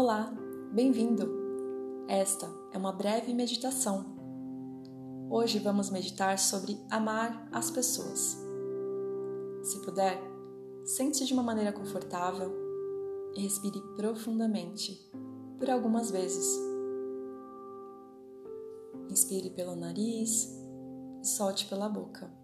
Olá, bem-vindo! Esta é uma breve meditação. Hoje vamos meditar sobre amar as pessoas. Se puder, sente-se de uma maneira confortável e respire profundamente por algumas vezes. Inspire pelo nariz e solte pela boca.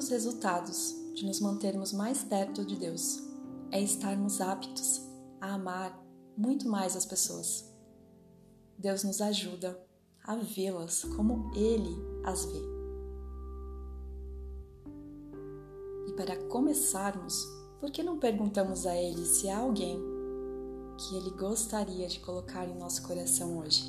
Dos resultados de nos mantermos mais perto de Deus é estarmos aptos a amar muito mais as pessoas. Deus nos ajuda a vê-las como Ele as vê. E para começarmos, por que não perguntamos a Ele se há alguém que Ele gostaria de colocar em nosso coração hoje?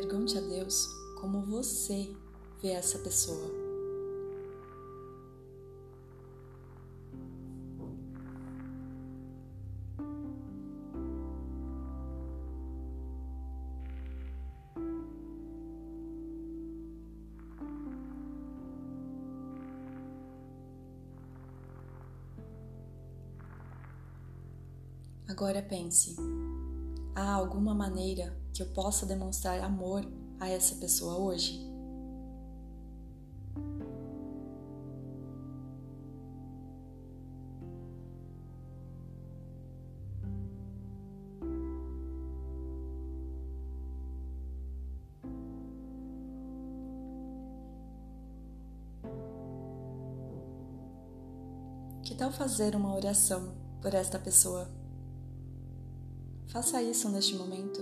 Pergunte a Deus como você vê essa pessoa. Agora pense: há alguma maneira que eu possa demonstrar amor a essa pessoa hoje? Que tal fazer uma oração por esta pessoa? Faça isso neste momento.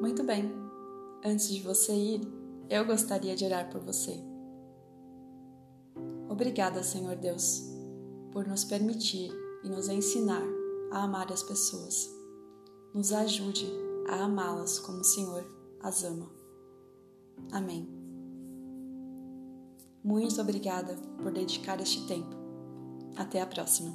Muito bem. Antes de você ir, eu gostaria de orar por você. Obrigada, Senhor Deus, por nos permitir e nos ensinar a amar as pessoas. Nos ajude a amá-las como o Senhor as ama. Amém. Muito obrigada por dedicar este tempo. Até a próxima.